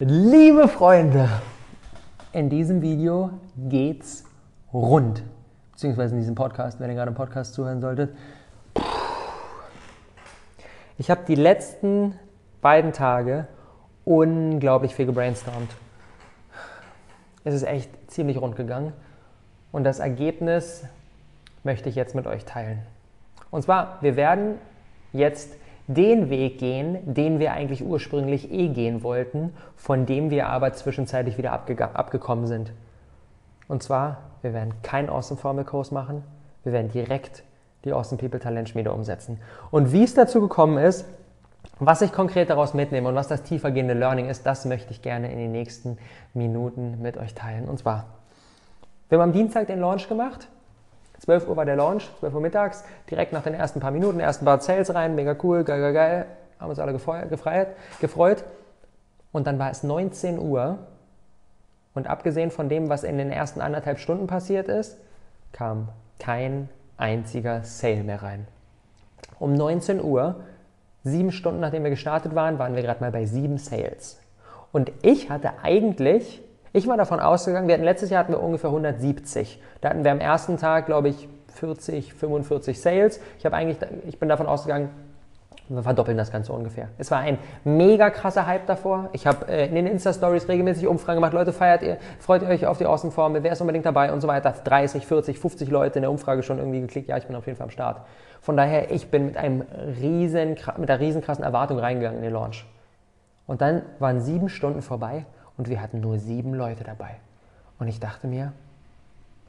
Liebe Freunde, in diesem Video geht's rund. Beziehungsweise in diesem Podcast, wenn ihr gerade im Podcast zuhören solltet. Ich habe die letzten beiden Tage unglaublich viel gebrainstormt. Es ist echt ziemlich rund gegangen. Und das Ergebnis möchte ich jetzt mit euch teilen. Und zwar, wir werden jetzt den Weg gehen, den wir eigentlich ursprünglich eh gehen wollten, von dem wir aber zwischenzeitlich wieder abge abgekommen sind. Und zwar, wir werden keinen Awesome Formel Kurs machen, wir werden direkt die Awesome People Talent Schmiede umsetzen. Und wie es dazu gekommen ist, was ich konkret daraus mitnehme und was das tiefergehende Learning ist, das möchte ich gerne in den nächsten Minuten mit euch teilen. Und zwar, wir haben am Dienstag den Launch gemacht 12 Uhr war der Launch, 12 Uhr mittags, direkt nach den ersten paar Minuten, ersten paar Sales rein, mega cool, geil, geil, geil, haben uns alle gefreut, gefreut. Und dann war es 19 Uhr und abgesehen von dem, was in den ersten anderthalb Stunden passiert ist, kam kein einziger Sale mehr rein. Um 19 Uhr, sieben Stunden nachdem wir gestartet waren, waren wir gerade mal bei sieben Sales. Und ich hatte eigentlich ich war davon ausgegangen, wir hatten letztes Jahr hatten wir ungefähr 170. Da hatten wir am ersten Tag, glaube ich, 40, 45 Sales. Ich, eigentlich, ich bin davon ausgegangen, wir verdoppeln das Ganze ungefähr. Es war ein mega krasser Hype davor. Ich habe äh, in den Insta-Stories regelmäßig Umfragen gemacht. Leute, feiert ihr, freut ihr euch auf die Außenformel? Wer ist unbedingt dabei und so weiter? 30, 40, 50 Leute in der Umfrage schon irgendwie geklickt. Ja, ich bin auf jeden Fall am Start. Von daher, ich bin mit, einem riesen, mit einer riesen krassen Erwartung reingegangen in den Launch. Und dann waren sieben Stunden vorbei und wir hatten nur sieben Leute dabei. Und ich dachte mir,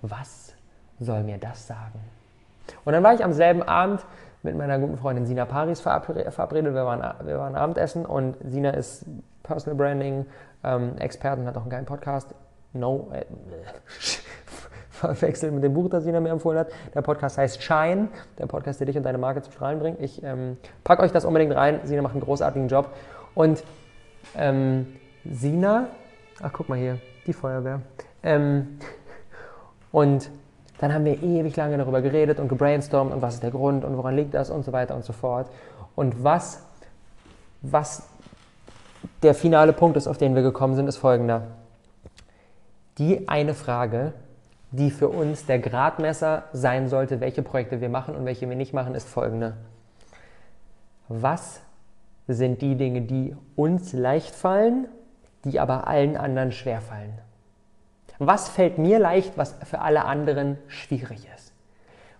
was soll mir das sagen? Und dann war ich am selben Abend mit meiner guten Freundin Sina Paris verabredet. Wir waren, wir waren Abendessen und Sina ist Personal Branding ähm, Expertin, hat auch einen geilen Podcast. No, äh, verwechselt mit dem Buch, das Sina mir empfohlen hat. Der Podcast heißt Shine, der Podcast, der dich und deine Marke zum Strahlen bringt. Ich ähm, packe euch das unbedingt rein. Sina macht einen großartigen Job. Und ähm, Sina, ach guck mal hier, die Feuerwehr. Ähm, und dann haben wir ewig lange darüber geredet und gebrainstormt und was ist der Grund und woran liegt das und so weiter und so fort. Und was, was der finale Punkt ist, auf den wir gekommen sind, ist folgender. Die eine Frage, die für uns der Gradmesser sein sollte, welche Projekte wir machen und welche wir nicht machen, ist folgende. Was sind die Dinge, die uns leicht fallen die aber allen anderen schwerfallen. Was fällt mir leicht, was für alle anderen schwierig ist?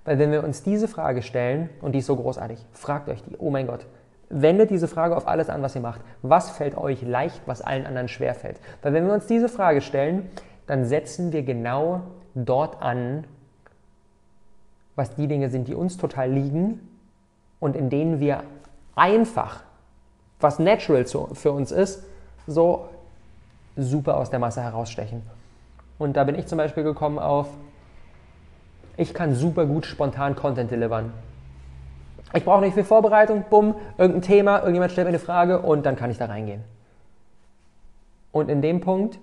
Weil wenn wir uns diese Frage stellen, und die ist so großartig, fragt euch die, oh mein Gott, wendet diese Frage auf alles an, was ihr macht. Was fällt euch leicht, was allen anderen schwerfällt? Weil wenn wir uns diese Frage stellen, dann setzen wir genau dort an, was die Dinge sind, die uns total liegen und in denen wir einfach, was natural für uns ist, so super aus der Masse herausstechen. Und da bin ich zum Beispiel gekommen auf, ich kann super gut spontan Content delivern. Ich brauche nicht viel Vorbereitung, bumm, irgendein Thema, irgendjemand stellt mir eine Frage und dann kann ich da reingehen. Und in dem Punkt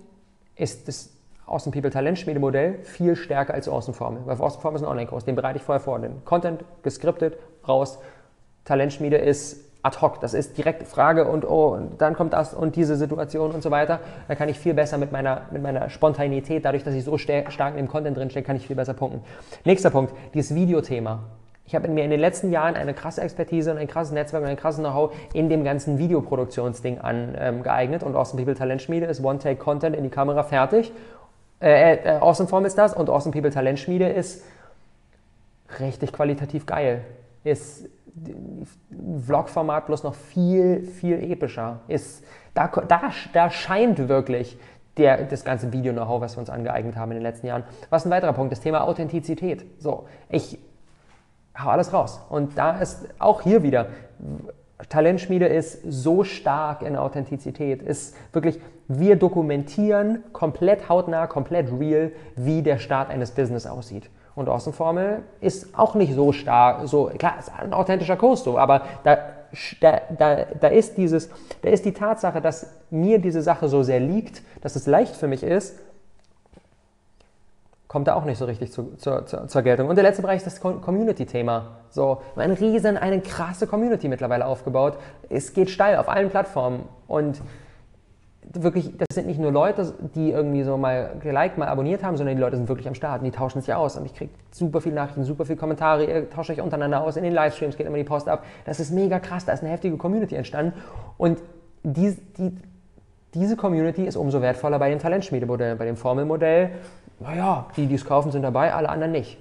ist das Awesome People Talent Schmiede Modell viel stärker als Awesome Formel. Weil Awesome Formel ist ein Online-Kurs, den bereite ich vorher vor. Den Content geskriptet, raus. Talentschmiede ist ad hoc. Das ist direkt Frage und oh, und dann kommt das und diese Situation und so weiter. Da kann ich viel besser mit meiner, mit meiner Spontanität, dadurch, dass ich so stark in dem Content drinstecke, kann ich viel besser punkten. Nächster Punkt, dieses Videothema. Ich habe mir in den letzten Jahren eine krasse Expertise und ein krasses Netzwerk und ein krasses Know-how in dem ganzen Videoproduktionsding angeeignet und Awesome People Talent Schmiede ist One-Take-Content in die Kamera fertig. Äh, äh, awesome Form ist das und Awesome People Talent Schmiede ist richtig qualitativ geil. Ist Vlog-Format bloß noch viel, viel epischer. Ist, da, da, da scheint wirklich der, das ganze Video-Know-how, was wir uns angeeignet haben in den letzten Jahren. Was ein weiterer Punkt, das Thema Authentizität. So, ich hau alles raus. Und da ist auch hier wieder, Talentschmiede ist so stark in Authentizität, ist wirklich, wir dokumentieren komplett hautnah, komplett real, wie der Start eines Business aussieht. Und Außenformel ist auch nicht so stark, so, klar, ist ein authentischer Kurs so, aber da, da, da, da, ist dieses, da ist die Tatsache, dass mir diese Sache so sehr liegt, dass es leicht für mich ist, kommt da auch nicht so richtig zu, zu, zu, zur Geltung. Und der letzte Bereich ist das Community-Thema. So, ein riesen, eine krasse Community mittlerweile aufgebaut. Es geht steil auf allen Plattformen und wirklich, das sind nicht nur Leute, die irgendwie so mal geliked, mal abonniert haben, sondern die Leute sind wirklich am Start und die tauschen sich aus. Und ich kriege super viele Nachrichten, super viele Kommentare, ihr tauscht euch untereinander aus, in den Livestreams geht immer die Post ab. Das ist mega krass, da ist eine heftige Community entstanden. Und die, die, diese Community ist umso wertvoller bei dem Talentschmiedemodell, bei dem Formelmodell. Naja, die, die es kaufen, sind dabei, alle anderen nicht.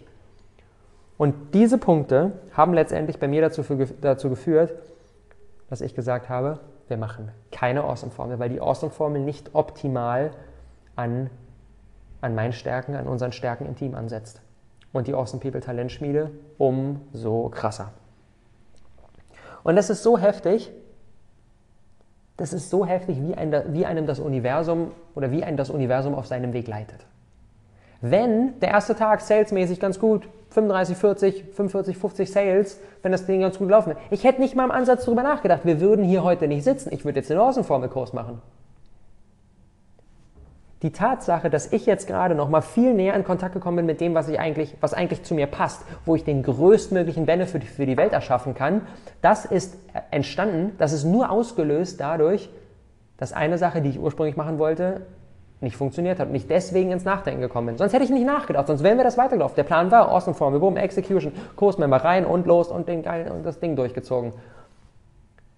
Und diese Punkte haben letztendlich bei mir dazu, für, dazu geführt, dass ich gesagt habe, wir machen keine Awesome-Formel, weil die Awesome-Formel nicht optimal an, an meinen Stärken, an unseren Stärken im Team ansetzt. Und die Awesome People Talentschmiede umso krasser. Und das ist so heftig, das ist so heftig, wie, ein, wie einem das Universum oder wie ein das Universum auf seinem Weg leitet. Wenn der erste Tag salesmäßig ganz gut 35, 40, 45, 50 Sales, wenn das Ding ganz gut laufen wäre. Ich hätte nicht mal im Ansatz darüber nachgedacht, wir würden hier heute nicht sitzen. Ich würde jetzt den Außenformelkurs machen. Die Tatsache, dass ich jetzt gerade noch mal viel näher in Kontakt gekommen bin mit dem, was, ich eigentlich, was eigentlich zu mir passt, wo ich den größtmöglichen Benefit für die Welt erschaffen kann, das ist entstanden, das ist nur ausgelöst dadurch, dass eine Sache, die ich ursprünglich machen wollte, nicht funktioniert hat und ich deswegen ins Nachdenken gekommen bin. Sonst hätte ich nicht nachgedacht, sonst wären wir das weitergelaufen. Der Plan war, Awesome Formel, boom, Execution, Kursmember rein und los und, den, und das Ding durchgezogen.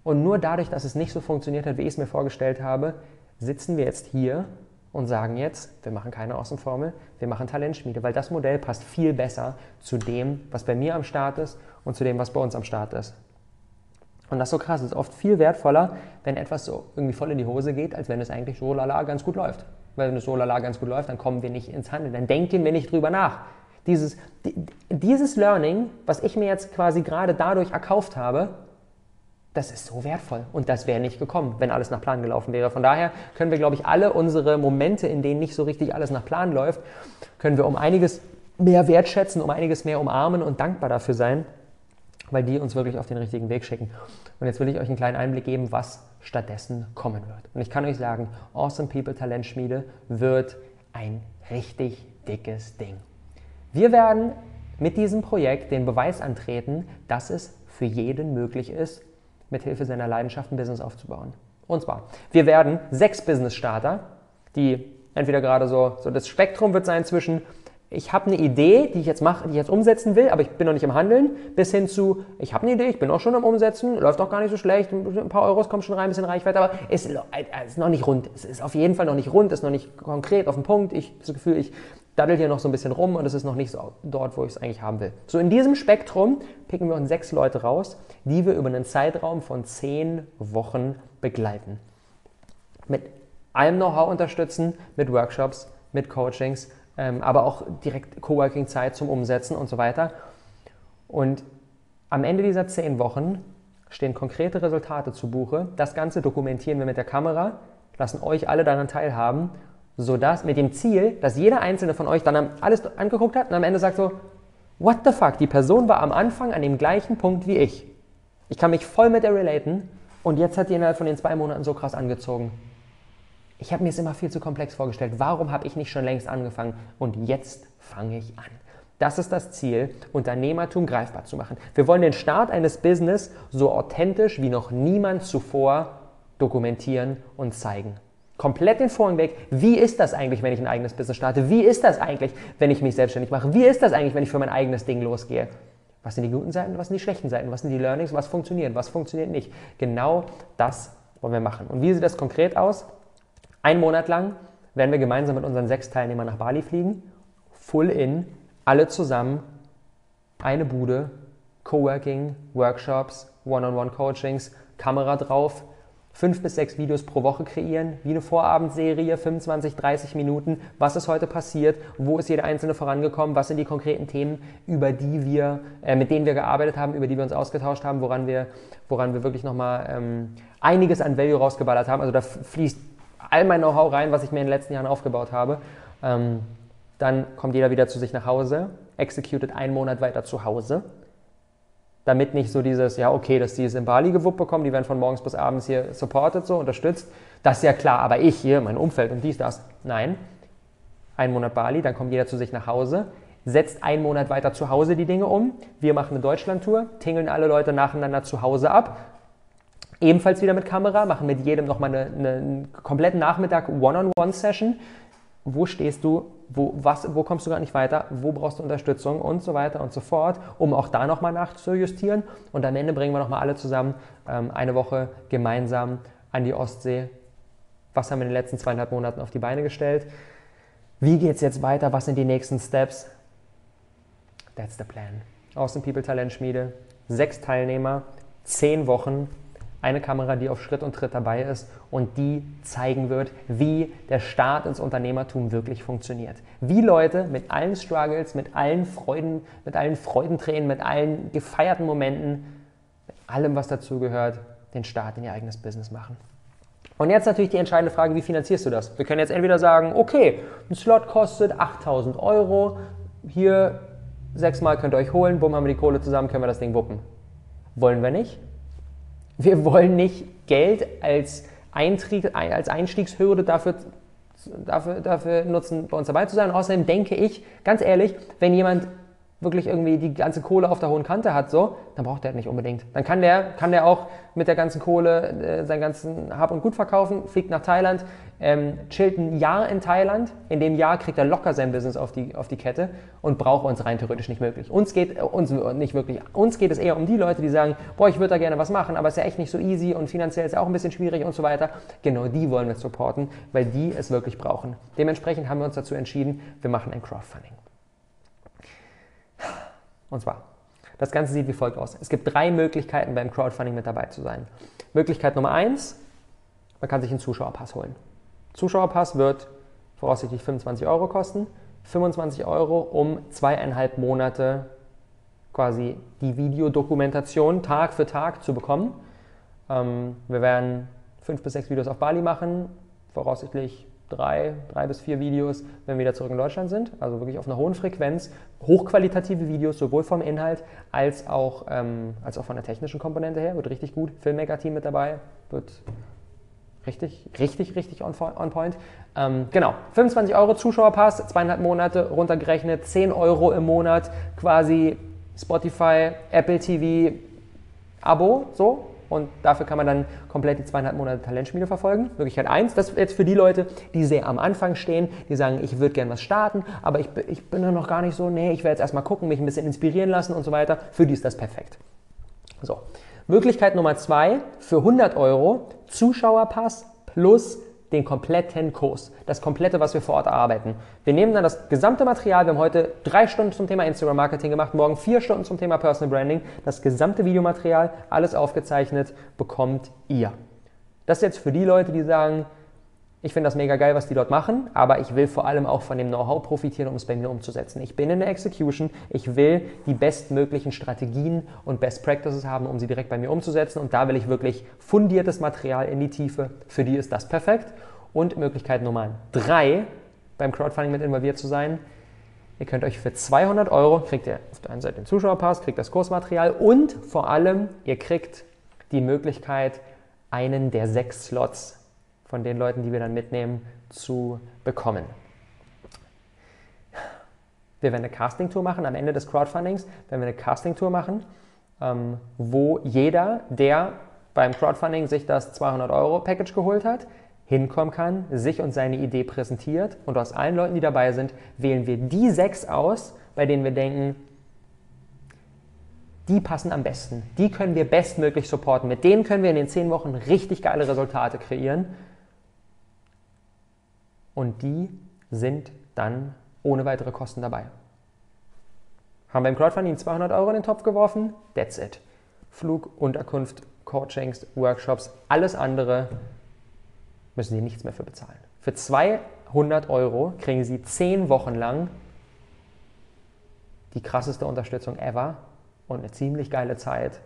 Und nur dadurch, dass es nicht so funktioniert hat, wie ich es mir vorgestellt habe, sitzen wir jetzt hier und sagen jetzt, wir machen keine Awesome Formel, wir machen Talentschmiede, weil das Modell passt viel besser zu dem, was bei mir am Start ist und zu dem, was bei uns am Start ist. Und das ist so krass, es ist oft viel wertvoller, wenn etwas so irgendwie voll in die Hose geht, als wenn es eigentlich so lala ganz gut läuft. Weil wenn es so lala ganz gut läuft, dann kommen wir nicht ins Handeln, dann denken wir nicht drüber nach. Dieses, dieses Learning, was ich mir jetzt quasi gerade dadurch erkauft habe, das ist so wertvoll und das wäre nicht gekommen, wenn alles nach Plan gelaufen wäre. Von daher können wir, glaube ich, alle unsere Momente, in denen nicht so richtig alles nach Plan läuft, können wir um einiges mehr wertschätzen, um einiges mehr umarmen und dankbar dafür sein, weil die uns wirklich auf den richtigen Weg schicken. Und jetzt will ich euch einen kleinen Einblick geben, was stattdessen kommen wird. Und ich kann euch sagen, Awesome People Talentschmiede wird ein richtig dickes Ding. Wir werden mit diesem Projekt den Beweis antreten, dass es für jeden möglich ist, mit Hilfe seiner Leidenschaft ein Business aufzubauen. Und zwar, wir werden sechs Business-Starter, die entweder gerade so, so das Spektrum wird sein zwischen ich habe eine Idee, die ich jetzt mache, die ich jetzt umsetzen will, aber ich bin noch nicht im Handeln, bis hin zu, ich habe eine Idee, ich bin auch schon am Umsetzen, läuft auch gar nicht so schlecht, ein paar Euros kommen schon rein, ein bisschen Reichweite, aber es ist, ist noch nicht rund. Es ist auf jeden Fall noch nicht rund, ist noch nicht konkret auf den Punkt. Ich habe das Gefühl, ich daddel hier noch so ein bisschen rum und es ist noch nicht so dort, wo ich es eigentlich haben will. So in diesem Spektrum picken wir uns sechs Leute raus, die wir über einen Zeitraum von zehn Wochen begleiten. Mit allem Know-how unterstützen, mit Workshops, mit Coachings, ähm, aber auch direkt Coworking-Zeit zum Umsetzen und so weiter. Und am Ende dieser zehn Wochen stehen konkrete Resultate zu Buche. Das Ganze dokumentieren wir mit der Kamera, lassen euch alle daran teilhaben, sodass mit dem Ziel, dass jeder einzelne von euch dann alles angeguckt hat und am Ende sagt so, what the fuck, die Person war am Anfang an dem gleichen Punkt wie ich. Ich kann mich voll mit der relaten und jetzt hat die innerhalb von den zwei Monaten so krass angezogen. Ich habe mir es immer viel zu komplex vorgestellt. Warum habe ich nicht schon längst angefangen? Und jetzt fange ich an. Das ist das Ziel, Unternehmertum greifbar zu machen. Wir wollen den Start eines Business so authentisch wie noch niemand zuvor dokumentieren und zeigen. Komplett den Vorhang weg. Wie ist das eigentlich, wenn ich ein eigenes Business starte? Wie ist das eigentlich, wenn ich mich selbstständig mache? Wie ist das eigentlich, wenn ich für mein eigenes Ding losgehe? Was sind die guten Seiten, was sind die schlechten Seiten? Was sind die Learnings, was funktioniert, was funktioniert nicht? Genau das wollen wir machen. Und wie sieht das konkret aus? Ein Monat lang werden wir gemeinsam mit unseren sechs Teilnehmern nach Bali fliegen. Full in, alle zusammen, eine Bude, Coworking, Workshops, One-on-One-Coachings, Kamera drauf, fünf bis sechs Videos pro Woche kreieren, wie eine Vorabendserie, 25, 30 Minuten. Was ist heute passiert? Wo ist jeder Einzelne vorangekommen? Was sind die konkreten Themen, über die wir, äh, mit denen wir gearbeitet haben, über die wir uns ausgetauscht haben, woran wir, woran wir wirklich nochmal ähm, einiges an Value rausgeballert haben? Also da fließt all mein Know-how rein, was ich mir in den letzten Jahren aufgebaut habe. Ähm, dann kommt jeder wieder zu sich nach Hause, executed einen Monat weiter zu Hause, damit nicht so dieses, ja, okay, dass die es in Bali gewuppt bekommen, die werden von morgens bis abends hier supported, so unterstützt. Das ist ja klar, aber ich hier, mein Umfeld und dies, das. Nein. Ein Monat Bali, dann kommt jeder zu sich nach Hause, setzt einen Monat weiter zu Hause die Dinge um. Wir machen eine Deutschlandtour, tingeln alle Leute nacheinander zu Hause ab, Ebenfalls wieder mit Kamera, machen mit jedem nochmal eine, eine, einen kompletten Nachmittag One-on-One-Session. Wo stehst du? Wo, was, wo kommst du gar nicht weiter? Wo brauchst du Unterstützung? Und so weiter und so fort, um auch da nochmal nachzujustieren. Und am Ende bringen wir nochmal alle zusammen ähm, eine Woche gemeinsam an die Ostsee. Was haben wir in den letzten zweieinhalb Monaten auf die Beine gestellt? Wie geht es jetzt weiter? Was sind die nächsten Steps? That's the plan. Aus dem People Talent Schmiede. Sechs Teilnehmer, zehn Wochen, eine Kamera, die auf Schritt und Tritt dabei ist und die zeigen wird, wie der Start ins Unternehmertum wirklich funktioniert. Wie Leute mit allen Struggles, mit allen Freuden, mit allen Freudentränen, mit allen gefeierten Momenten, mit allem, was dazugehört, den Start in ihr eigenes Business machen. Und jetzt natürlich die entscheidende Frage, wie finanzierst du das? Wir können jetzt entweder sagen, okay, ein Slot kostet 8000 Euro, hier sechsmal könnt ihr euch holen, bumm, haben wir die Kohle zusammen, können wir das Ding wuppen. Wollen wir nicht? Wir wollen nicht Geld als, Eintrieb, als Einstiegshürde dafür, dafür, dafür nutzen, bei uns dabei zu sein. Außerdem denke ich, ganz ehrlich, wenn jemand wirklich irgendwie die ganze Kohle auf der hohen Kante hat, so, dann braucht der nicht unbedingt. Dann kann der, kann der auch mit der ganzen Kohle äh, sein ganzen Hab und Gut verkaufen, fliegt nach Thailand, ähm, chillt ein Jahr in Thailand. In dem Jahr kriegt er locker sein Business auf die, auf die Kette und braucht uns rein theoretisch nicht möglich. Uns geht äh, uns nicht wirklich. Uns geht es eher um die Leute, die sagen, boah, ich würde da gerne was machen, aber es ist ja echt nicht so easy und finanziell ist ja auch ein bisschen schwierig und so weiter. Genau die wollen wir supporten, weil die es wirklich brauchen. Dementsprechend haben wir uns dazu entschieden, wir machen ein Crowdfunding. Und zwar, das Ganze sieht wie folgt aus. Es gibt drei Möglichkeiten beim Crowdfunding mit dabei zu sein. Möglichkeit Nummer eins, man kann sich einen Zuschauerpass holen. Zuschauerpass wird voraussichtlich 25 Euro kosten. 25 Euro, um zweieinhalb Monate quasi die Videodokumentation Tag für Tag zu bekommen. Ähm, wir werden fünf bis sechs Videos auf Bali machen, voraussichtlich drei, drei bis vier Videos, wenn wir wieder zurück in Deutschland sind. Also wirklich auf einer hohen Frequenz. Hochqualitative Videos, sowohl vom Inhalt als auch, ähm, als auch von der technischen Komponente her. Wird richtig gut. Filmmaker-Team mit dabei. Wird Richtig, richtig, richtig on, on point. Ähm, genau, 25 Euro Zuschauerpass, zweieinhalb Monate runtergerechnet, 10 Euro im Monat quasi Spotify, Apple TV, Abo, so. Und dafür kann man dann komplett die zweieinhalb Monate Talentschmiede verfolgen. Möglichkeit eins. Das ist jetzt für die Leute, die sehr am Anfang stehen, die sagen, ich würde gerne was starten, aber ich, ich bin da noch gar nicht so, nee, ich werde jetzt erstmal gucken, mich ein bisschen inspirieren lassen und so weiter. Für die ist das perfekt. So. Möglichkeit Nummer zwei, für 100 Euro Zuschauerpass plus den kompletten Kurs, das komplette, was wir vor Ort arbeiten. Wir nehmen dann das gesamte Material, wir haben heute drei Stunden zum Thema Instagram Marketing gemacht, morgen vier Stunden zum Thema Personal Branding, das gesamte Videomaterial, alles aufgezeichnet, bekommt ihr. Das ist jetzt für die Leute, die sagen, ich finde das mega geil, was die dort machen, aber ich will vor allem auch von dem Know-how profitieren, um es bei mir umzusetzen. Ich bin in der Execution, ich will die bestmöglichen Strategien und Best Practices haben, um sie direkt bei mir umzusetzen und da will ich wirklich fundiertes Material in die Tiefe. Für die ist das perfekt. Und Möglichkeit Nummer drei, beim Crowdfunding mit involviert zu sein, Ihr könnt euch für 200 Euro, kriegt ihr auf der einen Seite den Zuschauerpass, kriegt das Kursmaterial und vor allem, ihr kriegt die Möglichkeit, einen der sechs Slots von den Leuten, die wir dann mitnehmen, zu bekommen. Wir werden eine Casting-Tour machen am Ende des Crowdfundings, werden wir eine Casting-Tour machen, ähm, wo jeder, der beim Crowdfunding sich das 200-Euro-Package geholt hat, hinkommen kann, sich und seine Idee präsentiert und aus allen Leuten, die dabei sind, wählen wir die sechs aus, bei denen wir denken, die passen am besten. Die können wir bestmöglich supporten. Mit denen können wir in den zehn Wochen richtig geile Resultate kreieren und die sind dann ohne weitere Kosten dabei. Haben beim Crowdfunding 200 Euro in den Topf geworfen? That's it. Flug, Unterkunft, Coachings, Workshops, alles andere müssen Sie nichts mehr für bezahlen. Für 200 Euro kriegen Sie 10 Wochen lang die krasseste Unterstützung ever und eine ziemlich geile Zeit,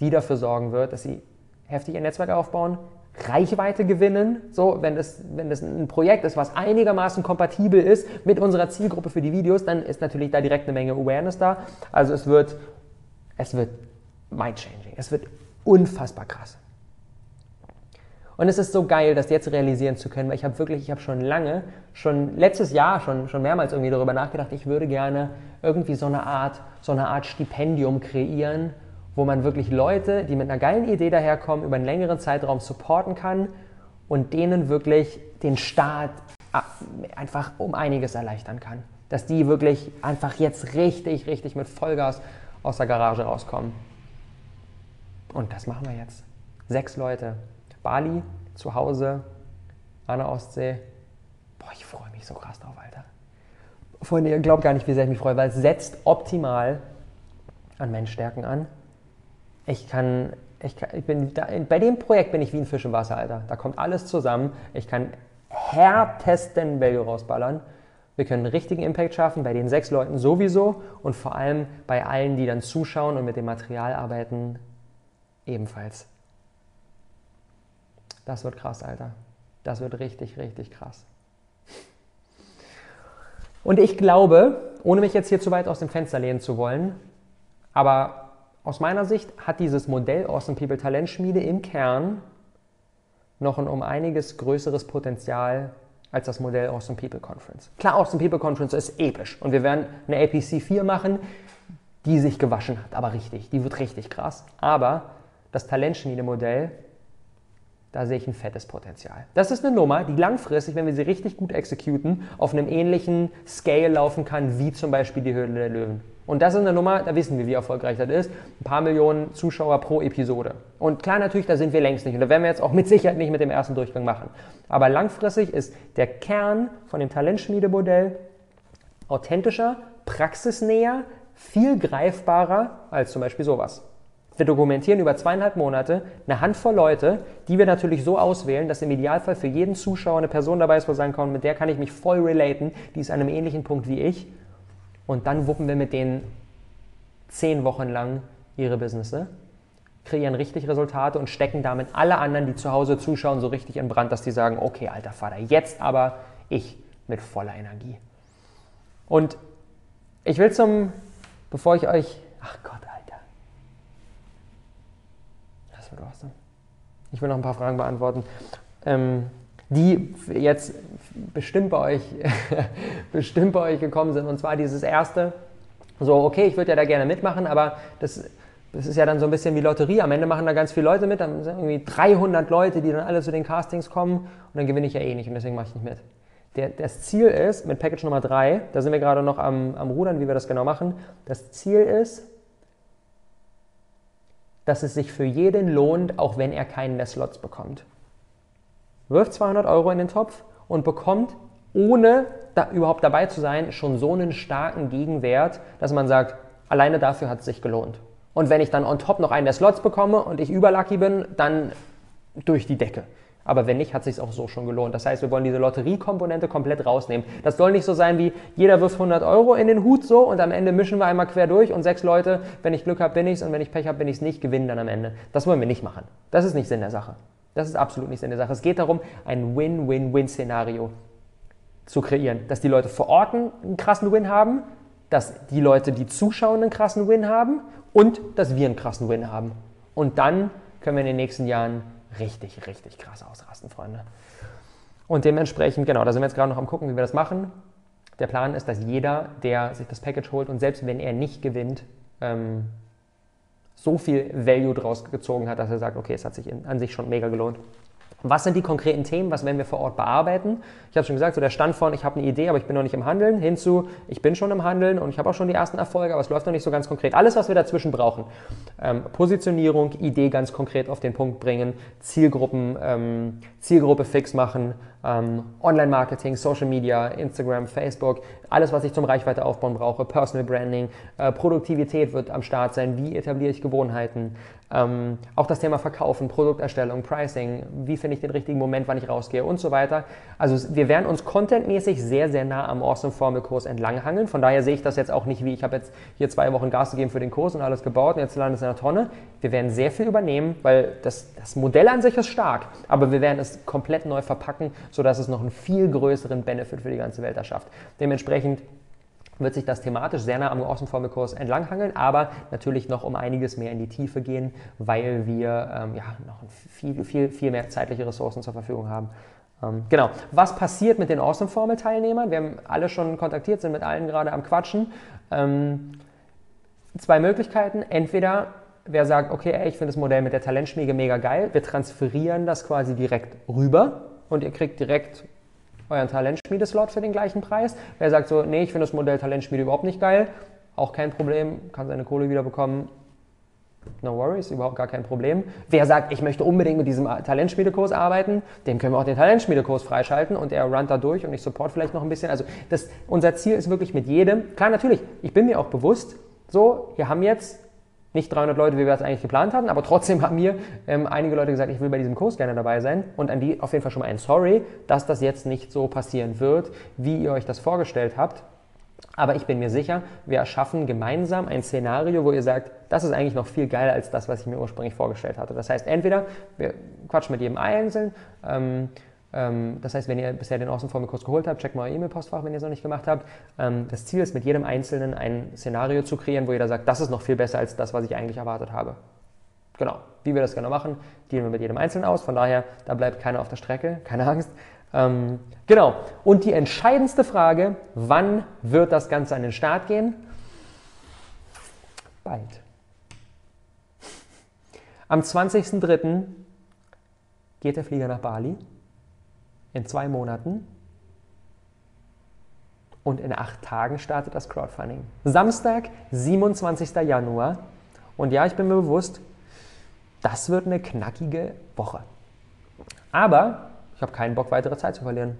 die dafür sorgen wird, dass Sie heftig Ihr Netzwerk aufbauen, Reichweite gewinnen, so, wenn das, wenn das ein Projekt ist, was einigermaßen kompatibel ist mit unserer Zielgruppe für die Videos, dann ist natürlich da direkt eine Menge Awareness da. Also es wird, es wird mind-changing. Es wird unfassbar krass. Und es ist so geil, das jetzt realisieren zu können, weil ich habe wirklich, ich habe schon lange, schon letztes Jahr schon, schon mehrmals irgendwie darüber nachgedacht, ich würde gerne irgendwie so eine Art, so eine Art Stipendium kreieren, wo man wirklich Leute, die mit einer geilen Idee daherkommen, über einen längeren Zeitraum supporten kann und denen wirklich den Start äh, einfach um einiges erleichtern kann. Dass die wirklich einfach jetzt richtig, richtig mit Vollgas aus der Garage rauskommen. Und das machen wir jetzt. Sechs Leute. Bali, zu Hause, an der Ostsee. Boah, ich freue mich so krass drauf, Alter. Freunde, ihr glaubt gar nicht, wie sehr ich mich freue, weil es setzt optimal an Menschstärken an. Ich kann, ich, kann, ich bin da, bei dem Projekt bin ich wie ein Fisch im Wasser, Alter. Da kommt alles zusammen. Ich kann härtesten Value rausballern. Wir können richtigen Impact schaffen, bei den sechs Leuten sowieso und vor allem bei allen, die dann zuschauen und mit dem Material arbeiten, ebenfalls. Das wird krass, Alter. Das wird richtig, richtig krass. Und ich glaube, ohne mich jetzt hier zu weit aus dem Fenster lehnen zu wollen, aber aus meiner Sicht hat dieses Modell Awesome People Talentschmiede im Kern noch ein um einiges größeres Potenzial als das Modell Awesome People Conference. Klar, Awesome People Conference ist episch und wir werden eine APC 4 machen, die sich gewaschen hat, aber richtig, die wird richtig krass. Aber das Talentschmiede-Modell da sehe ich ein fettes Potenzial. Das ist eine Nummer, die langfristig, wenn wir sie richtig gut exekuten, auf einem ähnlichen Scale laufen kann, wie zum Beispiel die Höhle der Löwen. Und das ist eine Nummer, da wissen wir, wie erfolgreich das ist. Ein paar Millionen Zuschauer pro Episode. Und klar, natürlich, da sind wir längst nicht. Und da werden wir jetzt auch mit Sicherheit nicht mit dem ersten Durchgang machen. Aber langfristig ist der Kern von dem Talentschmiedemodell authentischer, praxisnäher, viel greifbarer als zum Beispiel sowas. Wir dokumentieren über zweieinhalb Monate eine Handvoll Leute, die wir natürlich so auswählen, dass im Idealfall für jeden Zuschauer eine Person dabei ist, wo sagen kann, mit der kann ich mich voll relaten, die ist an einem ähnlichen Punkt wie ich. Und dann wuppen wir mit denen zehn Wochen lang ihre Business, kreieren richtig Resultate und stecken damit alle anderen, die zu Hause zuschauen, so richtig in Brand, dass die sagen, okay, alter Vater, jetzt aber ich mit voller Energie. Und ich will zum, bevor ich euch, ach Gott, du hast Ich will noch ein paar Fragen beantworten, ähm, die jetzt bestimmt bei, euch, bestimmt bei euch gekommen sind. Und zwar dieses erste, so, okay, ich würde ja da gerne mitmachen, aber das, das ist ja dann so ein bisschen wie Lotterie. Am Ende machen da ganz viele Leute mit, dann sind irgendwie 300 Leute, die dann alle zu den Castings kommen und dann gewinne ich ja eh nicht und deswegen mache ich nicht mit. Der, das Ziel ist, mit Package Nummer 3, da sind wir gerade noch am, am Rudern, wie wir das genau machen, das Ziel ist, dass es sich für jeden lohnt, auch wenn er keinen der Slots bekommt. Wirft 200 Euro in den Topf und bekommt, ohne da überhaupt dabei zu sein, schon so einen starken Gegenwert, dass man sagt, alleine dafür hat es sich gelohnt. Und wenn ich dann on top noch einen der Slots bekomme und ich überlucky bin, dann durch die Decke. Aber wenn nicht, hat es sich auch so schon gelohnt. Das heißt, wir wollen diese Lotteriekomponente komplett rausnehmen. Das soll nicht so sein wie, jeder wirft 100 Euro in den Hut so und am Ende mischen wir einmal quer durch und sechs Leute, wenn ich Glück habe, bin ich es und wenn ich Pech habe, bin ich es nicht, gewinnen dann am Ende. Das wollen wir nicht machen. Das ist nicht Sinn der Sache. Das ist absolut nicht Sinn der Sache. Es geht darum, ein Win-Win-Win-Szenario zu kreieren. Dass die Leute vor Ort einen krassen Win haben, dass die Leute, die zuschauen, einen krassen Win haben und dass wir einen krassen Win haben. Und dann können wir in den nächsten Jahren richtig, richtig krass ausrasten, Freunde. Und dementsprechend, genau, da sind wir jetzt gerade noch am gucken, wie wir das machen. Der Plan ist, dass jeder, der sich das Package holt und selbst wenn er nicht gewinnt, ähm, so viel Value draus gezogen hat, dass er sagt, okay, es hat sich an sich schon mega gelohnt. Was sind die konkreten Themen? Was werden wir vor Ort bearbeiten? Ich habe schon gesagt, so der Stand von, ich habe eine Idee, aber ich bin noch nicht im Handeln, hinzu, ich bin schon im Handeln und ich habe auch schon die ersten Erfolge, aber es läuft noch nicht so ganz konkret. Alles, was wir dazwischen brauchen. Ähm, Positionierung, Idee ganz konkret auf den Punkt bringen, Zielgruppen, ähm, Zielgruppe fix machen, ähm, Online-Marketing, Social Media, Instagram, Facebook, alles, was ich zum Reichweite aufbauen brauche, Personal Branding, äh, Produktivität wird am Start sein, wie etabliere ich Gewohnheiten, ähm, auch das Thema Verkaufen, Produkterstellung, Pricing, wie finde ich den richtigen Moment, wann ich rausgehe und so weiter. Also wir werden uns contentmäßig sehr, sehr nah am Awesome Formel Kurs entlanghangeln. Von daher sehe ich das jetzt auch nicht wie, ich habe jetzt hier zwei Wochen Gas gegeben für den Kurs und alles gebaut und jetzt landet es in der Tonne. Wir werden sehr viel übernehmen, weil das, das Modell an sich ist stark, aber wir werden es komplett neu verpacken, sodass es noch einen viel größeren Benefit für die ganze Welt erschafft. Dementsprechend wird sich das thematisch sehr nah am Außenformelkurs entlanghangeln, aber natürlich noch um einiges mehr in die Tiefe gehen, weil wir ähm, ja, noch viel, viel, viel mehr zeitliche Ressourcen zur Verfügung haben. Ähm, genau. Was passiert mit den Awesome-Formel-Teilnehmern? Wir haben alle schon kontaktiert, sind mit allen gerade am Quatschen. Ähm, zwei Möglichkeiten. Entweder wer sagt, okay, ey, ich finde das Modell mit der Talentschmiede mega geil, wir transferieren das quasi direkt rüber und ihr kriegt direkt euren Talentschmiedeslot für den gleichen Preis. Wer sagt so, nee, ich finde das Modell Talentschmiede überhaupt nicht geil, auch kein Problem, kann seine Kohle wieder bekommen. No worries, überhaupt gar kein Problem. Wer sagt, ich möchte unbedingt mit diesem Talentschmiedekurs arbeiten, dem können wir auch den Talentschmiedekurs freischalten und er runnt da durch und ich support vielleicht noch ein bisschen. Also das, unser Ziel ist wirklich mit jedem, klar natürlich, ich bin mir auch bewusst, so, wir haben jetzt nicht 300 Leute, wie wir es eigentlich geplant hatten, aber trotzdem haben mir ähm, einige Leute gesagt, ich will bei diesem Kurs gerne dabei sein. Und an die auf jeden Fall schon mal ein Sorry, dass das jetzt nicht so passieren wird, wie ihr euch das vorgestellt habt. Aber ich bin mir sicher, wir erschaffen gemeinsam ein Szenario, wo ihr sagt, das ist eigentlich noch viel geiler als das, was ich mir ursprünglich vorgestellt hatte. Das heißt, entweder wir quatschen mit jedem einzeln, ähm, das heißt, wenn ihr bisher den Außenformelkurs geholt habt, checkt mal euer E-Mail-Postfach, wenn ihr es noch nicht gemacht habt. Ähm, das Ziel ist, mit jedem Einzelnen ein Szenario zu kreieren, wo jeder sagt, das ist noch viel besser als das, was ich eigentlich erwartet habe. Genau, wie wir das genau machen, dealen wir mit jedem Einzelnen aus. Von daher, da bleibt keiner auf der Strecke, keine Angst. Ähm, genau, und die entscheidendste Frage, wann wird das Ganze an den Start gehen? Bald. Am 20.03. geht der Flieger nach Bali in zwei Monaten und in acht Tagen startet das Crowdfunding. Samstag, 27. Januar. Und ja, ich bin mir bewusst, das wird eine knackige Woche. Aber ich habe keinen Bock, weitere Zeit zu verlieren.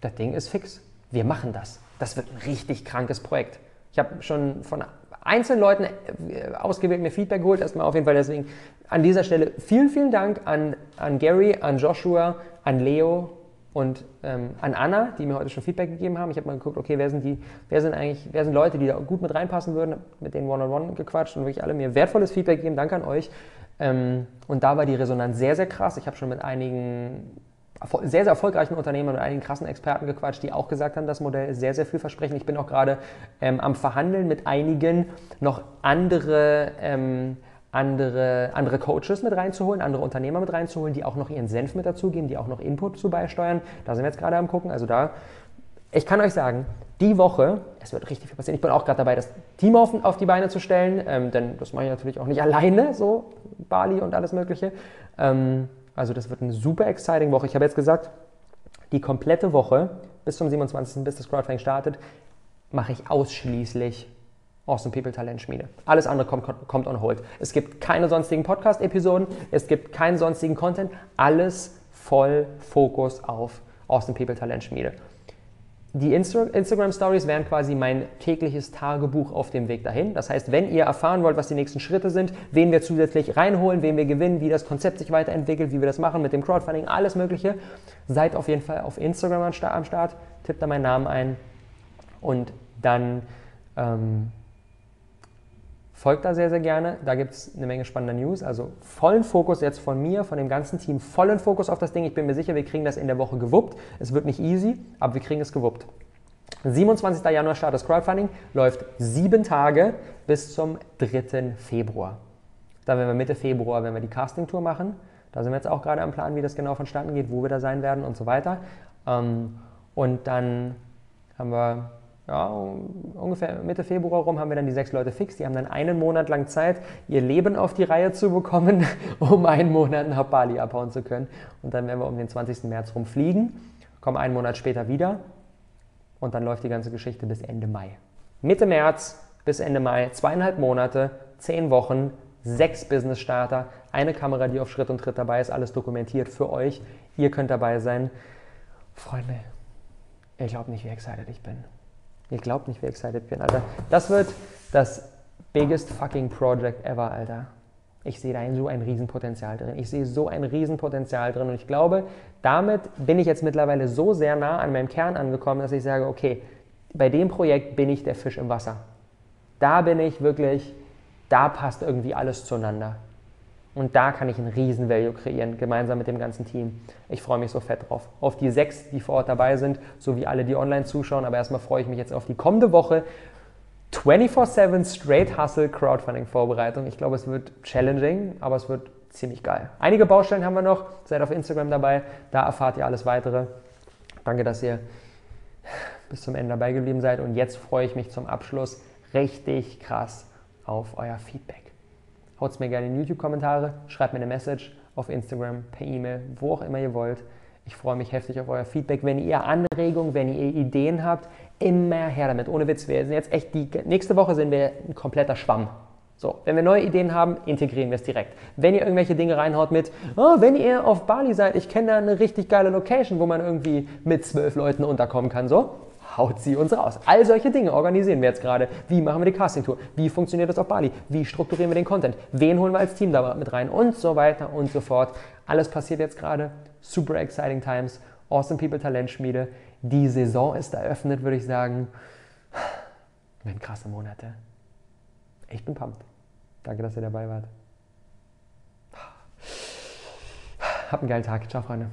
Das Ding ist fix. Wir machen das. Das wird ein richtig krankes Projekt. Ich habe schon von einzelnen Leuten äh, ausgewählt mir Feedback geholt. Erstmal auf jeden Fall deswegen an dieser Stelle vielen, vielen Dank an, an Gary, an Joshua, an Leo und ähm, an Anna, die mir heute schon Feedback gegeben haben. Ich habe mal geguckt, okay, wer sind die, wer sind eigentlich, wer sind Leute, die da gut mit reinpassen würden, mit denen One-on-One -on -one gequatscht und wirklich alle mir wertvolles Feedback gegeben. Danke an euch. Ähm, und da war die Resonanz sehr, sehr krass. Ich habe schon mit einigen sehr, sehr erfolgreichen Unternehmern und einigen krassen Experten gequatscht, die auch gesagt haben, das Modell ist sehr, sehr vielversprechend. Ich bin auch gerade ähm, am Verhandeln mit einigen noch andere ähm, andere, andere Coaches mit reinzuholen, andere Unternehmer mit reinzuholen, die auch noch ihren Senf mit dazugeben, die auch noch Input zu beisteuern. Da sind wir jetzt gerade am gucken. Also da, ich kann euch sagen, die Woche, es wird richtig viel passieren. Ich bin auch gerade dabei, das Team auf, auf die Beine zu stellen, ähm, denn das mache ich natürlich auch nicht alleine, so Bali und alles Mögliche. Ähm, also das wird eine super exciting Woche. Ich habe jetzt gesagt, die komplette Woche bis zum 27. bis das Crowdfunding startet, mache ich ausschließlich Awesome People Talent Schmiede. Alles andere kommt, kommt on hold. Es gibt keine sonstigen Podcast-Episoden, es gibt keinen sonstigen Content, alles voll Fokus auf Awesome People Talent Schmiede. Die Insta Instagram Stories wären quasi mein tägliches Tagebuch auf dem Weg dahin. Das heißt, wenn ihr erfahren wollt, was die nächsten Schritte sind, wen wir zusätzlich reinholen, wen wir gewinnen, wie das Konzept sich weiterentwickelt, wie wir das machen mit dem Crowdfunding, alles Mögliche, seid auf jeden Fall auf Instagram am Start, tippt da meinen Namen ein und dann ähm, Folgt da sehr, sehr gerne. Da gibt es eine Menge spannender News. Also vollen Fokus jetzt von mir, von dem ganzen Team, vollen Fokus auf das Ding. Ich bin mir sicher, wir kriegen das in der Woche gewuppt. Es wird nicht easy, aber wir kriegen es gewuppt. 27. Januar startet das Crowdfunding, läuft sieben Tage bis zum 3. Februar. Dann werden wir Mitte Februar, wenn wir die Casting-Tour machen. Da sind wir jetzt auch gerade am Plan, wie das genau vonstatten geht, wo wir da sein werden und so weiter. Ähm, und dann haben wir ja, ungefähr Mitte Februar rum haben wir dann die sechs Leute fix. Die haben dann einen Monat lang Zeit, ihr Leben auf die Reihe zu bekommen, um einen Monat nach Bali abhauen zu können. Und dann werden wir um den 20. März rumfliegen, kommen einen Monat später wieder und dann läuft die ganze Geschichte bis Ende Mai. Mitte März bis Ende Mai, zweieinhalb Monate, zehn Wochen, sechs Business Starter, eine Kamera, die auf Schritt und Tritt dabei ist, alles dokumentiert für euch. Ihr könnt dabei sein. Freunde, ihr glaubt nicht, wie excited ich bin. Ihr glaubt nicht, wie excited bin, Alter. Das wird das biggest fucking project ever, Alter. Ich sehe da so ein Riesenpotenzial drin. Ich sehe so ein Riesenpotenzial drin. Und ich glaube, damit bin ich jetzt mittlerweile so sehr nah an meinem Kern angekommen, dass ich sage, okay, bei dem Projekt bin ich der Fisch im Wasser. Da bin ich wirklich, da passt irgendwie alles zueinander. Und da kann ich einen riesen Value kreieren, gemeinsam mit dem ganzen Team. Ich freue mich so fett drauf. Auf die sechs, die vor Ort dabei sind, sowie alle, die online zuschauen. Aber erstmal freue ich mich jetzt auf die kommende Woche. 24-7 Straight Hustle Crowdfunding Vorbereitung. Ich glaube, es wird challenging, aber es wird ziemlich geil. Einige Baustellen haben wir noch. Seid auf Instagram dabei. Da erfahrt ihr alles weitere. Danke, dass ihr bis zum Ende dabei geblieben seid. Und jetzt freue ich mich zum Abschluss richtig krass auf euer Feedback. Haut mir gerne in YouTube-Kommentare, schreibt mir eine Message auf Instagram, per E-Mail, wo auch immer ihr wollt. Ich freue mich heftig auf euer Feedback. Wenn ihr Anregungen, wenn ihr Ideen habt, immer her damit. Ohne Witz, wir sind jetzt echt die. Nächste Woche sind wir ein kompletter Schwamm. So, wenn wir neue Ideen haben, integrieren wir es direkt. Wenn ihr irgendwelche Dinge reinhaut mit, oh, wenn ihr auf Bali seid, ich kenne da eine richtig geile Location, wo man irgendwie mit zwölf Leuten unterkommen kann, so, haut sie uns raus. All solche Dinge organisieren wir jetzt gerade. Wie machen wir die Casting-Tour? Wie funktioniert das auf Bali? Wie strukturieren wir den Content? Wen holen wir als Team da mit rein? Und so weiter und so fort. Alles passiert jetzt gerade. Super exciting times. Awesome People Talentschmiede. Die Saison ist eröffnet, würde ich sagen. Wenn krasse Monate. Ich bin pumped. Danke, dass ihr dabei wart. Habt einen geilen Tag. Ciao, Freunde.